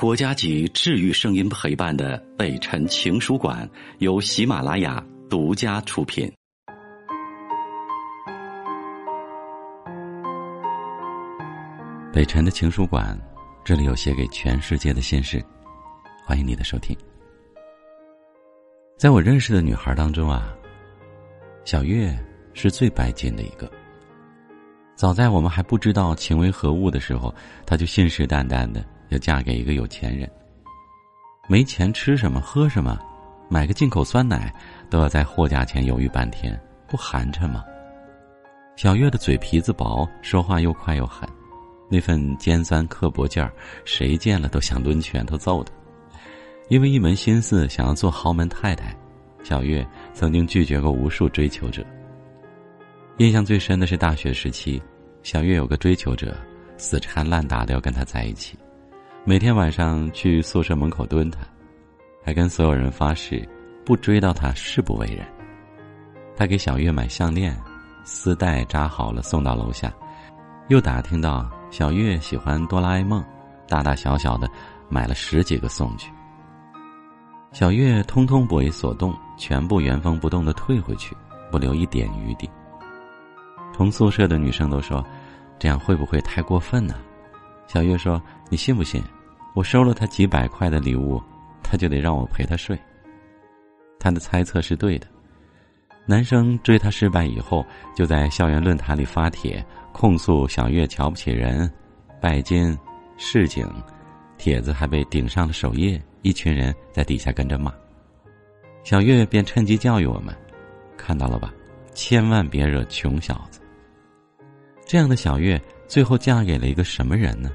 国家级治愈声音陪伴的北辰情书馆由喜马拉雅独家出品。北辰的情书馆，这里有写给全世界的心事，欢迎你的收听。在我认识的女孩当中啊，小月是最拜金的一个。早在我们还不知道情为何物的时候，她就信誓旦旦的。要嫁给一个有钱人，没钱吃什么喝什么，买个进口酸奶都要在货架前犹豫半天，不寒碜吗？小月的嘴皮子薄，说话又快又狠，那份尖酸刻薄劲儿，谁见了都想抡拳头揍他。因为一门心思想要做豪门太太，小月曾经拒绝过无数追求者。印象最深的是大学时期，小月有个追求者，死缠烂打的要跟他在一起。每天晚上去宿舍门口蹲他，还跟所有人发誓，不追到他誓不为人。他给小月买项链，丝带扎好了送到楼下，又打听到小月喜欢哆啦 A 梦，大大小小的买了十几个送去。小月通通不为所动，全部原封不动的退回去，不留一点余地。同宿舍的女生都说，这样会不会太过分呢？小月说：“你信不信，我收了他几百块的礼物，他就得让我陪他睡。”他的猜测是对的。男生追她失败以后，就在校园论坛里发帖控诉小月瞧不起人、拜金、市井，帖子还被顶上了首页，一群人在底下跟着骂。小月便趁机教育我们：“看到了吧，千万别惹穷小子。”这样的小月最后嫁给了一个什么人呢？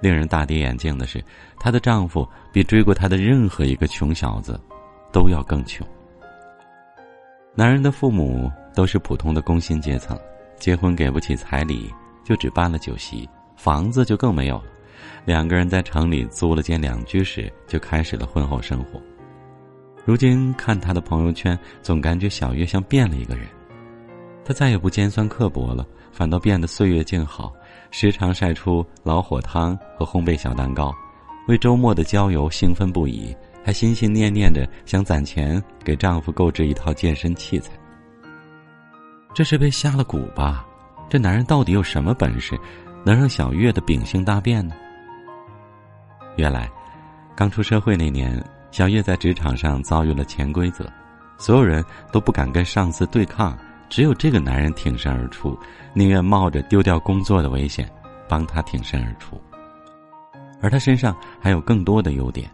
令人大跌眼镜的是，她的丈夫比追过她的任何一个穷小子都要更穷。男人的父母都是普通的工薪阶层，结婚给不起彩礼，就只办了酒席，房子就更没有了。两个人在城里租了间两居室，就开始了婚后生活。如今看他的朋友圈，总感觉小月像变了一个人。他再也不尖酸刻薄了，反倒变得岁月静好。时常晒出老火汤和烘焙小蛋糕，为周末的郊游兴奋不已，还心心念念着想攒钱给丈夫购置一套健身器材。这是被下了蛊吧？这男人到底有什么本事，能让小月的秉性大变呢？原来，刚出社会那年，小月在职场上遭遇了潜规则，所有人都不敢跟上司对抗。只有这个男人挺身而出，宁愿冒着丢掉工作的危险，帮他挺身而出。而他身上还有更多的优点。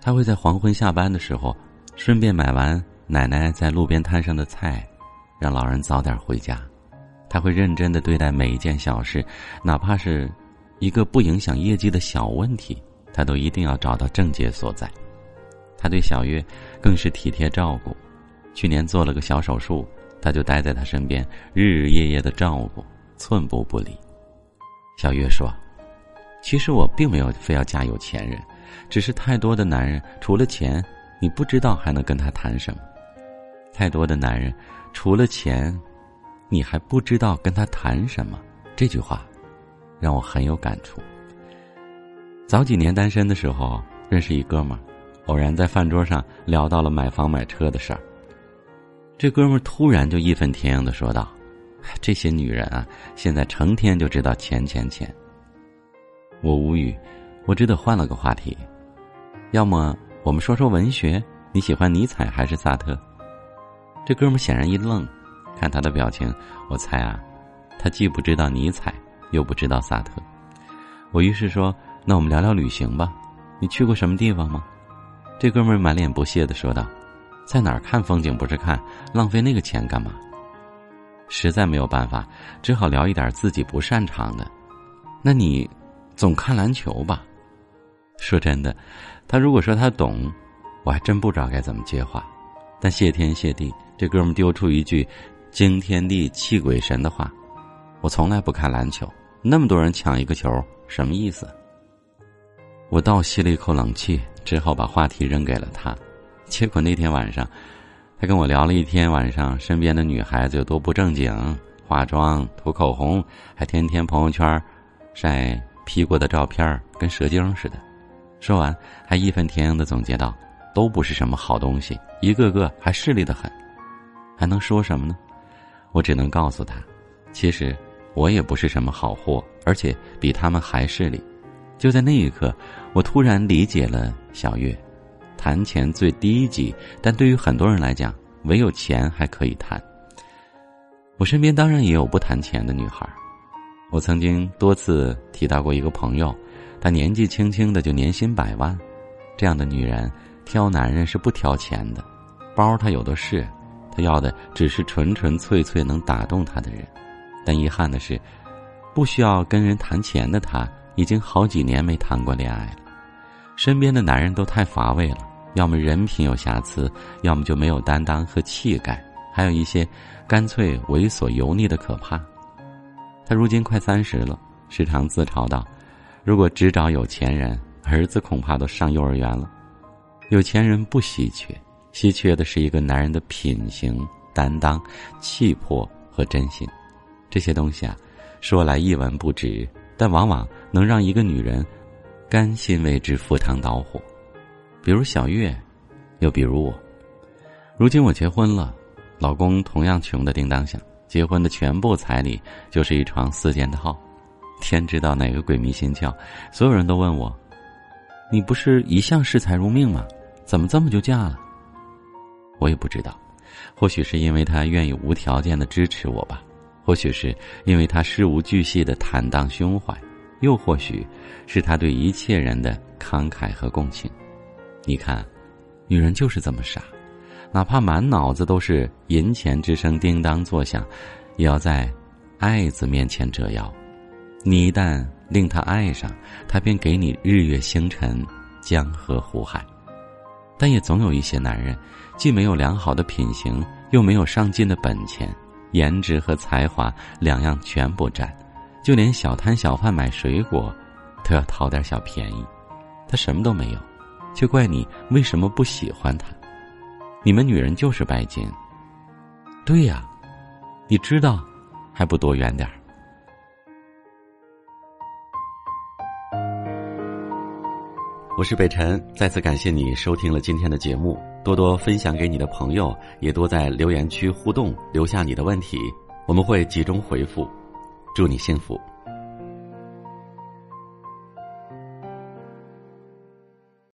他会在黄昏下班的时候，顺便买完奶奶在路边摊上的菜，让老人早点回家。他会认真的对待每一件小事，哪怕是一个不影响业绩的小问题，他都一定要找到症结所在。他对小月更是体贴照顾，去年做了个小手术。他就待在他身边，日日夜夜的照顾，寸步不离。小月说：“其实我并没有非要嫁有钱人，只是太多的男人除了钱，你不知道还能跟他谈什么；太多的男人除了钱，你还不知道跟他谈什么。”这句话让我很有感触。早几年单身的时候，认识一哥们儿，偶然在饭桌上聊到了买房买车的事儿。这哥们突然就义愤填膺的说道：“这些女人啊，现在成天就知道钱钱钱。”我无语，我只得换了个话题：“要么我们说说文学，你喜欢尼采还是萨特？”这哥们显然一愣，看他的表情，我猜啊，他既不知道尼采，又不知道萨特。我于是说：“那我们聊聊旅行吧，你去过什么地方吗？”这哥们满脸不屑的说道。在哪儿看风景不是看，浪费那个钱干嘛？实在没有办法，只好聊一点自己不擅长的。那你总看篮球吧？说真的，他如果说他懂，我还真不知道该怎么接话。但谢天谢地，这哥们丢出一句惊天地泣鬼神的话：“我从来不看篮球，那么多人抢一个球，什么意思？”我倒吸了一口冷气，只好把话题扔给了他。结果那天晚上，他跟我聊了一天晚上，身边的女孩子有多不正经，化妆、涂口红，还天天朋友圈晒 P 过的照片，跟蛇精似的。说完，还义愤填膺的总结道：“都不是什么好东西，一个个还势利的很，还能说什么呢？”我只能告诉他，其实我也不是什么好货，而且比他们还势利。就在那一刻，我突然理解了小月，谈钱最低级，但对于很多人来讲，唯有钱还可以谈。我身边当然也有不谈钱的女孩，我曾经多次提到过一个朋友。她年纪轻轻的就年薪百万，这样的女人挑男人是不挑钱的，包她有的是，她要的只是纯纯粹粹能打动她的人。但遗憾的是，不需要跟人谈钱的她，已经好几年没谈过恋爱了。身边的男人都太乏味了，要么人品有瑕疵，要么就没有担当和气概，还有一些干脆猥琐油腻的可怕。她如今快三十了，时常自嘲道。如果只找有钱人，儿子恐怕都上幼儿园了。有钱人不稀缺，稀缺的是一个男人的品行、担当、气魄和真心。这些东西啊，说来一文不值，但往往能让一个女人甘心为之赴汤蹈火。比如小月，又比如我。如今我结婚了，老公同样穷的叮当响，结婚的全部彩礼就是一床四件套。天知道哪个鬼迷心窍，所有人都问我：“你不是一向视财如命吗？怎么这么就嫁了？”我也不知道，或许是因为他愿意无条件的支持我吧，或许是因为他事无巨细的坦荡胸怀，又或许是他对一切人的慷慨和共情。你看，女人就是这么傻，哪怕满脑子都是银钱之声叮当作响，也要在爱字面前折腰。你一旦令他爱上，他便给你日月星辰、江河湖海。但也总有一些男人，既没有良好的品行，又没有上进的本钱，颜值和才华两样全部占，就连小摊小贩买水果，都要讨点小便宜。他什么都没有，却怪你为什么不喜欢他？你们女人就是拜金。对呀，你知道，还不躲远点儿。我是北辰，再次感谢你收听了今天的节目，多多分享给你的朋友，也多在留言区互动，留下你的问题，我们会集中回复。祝你幸福。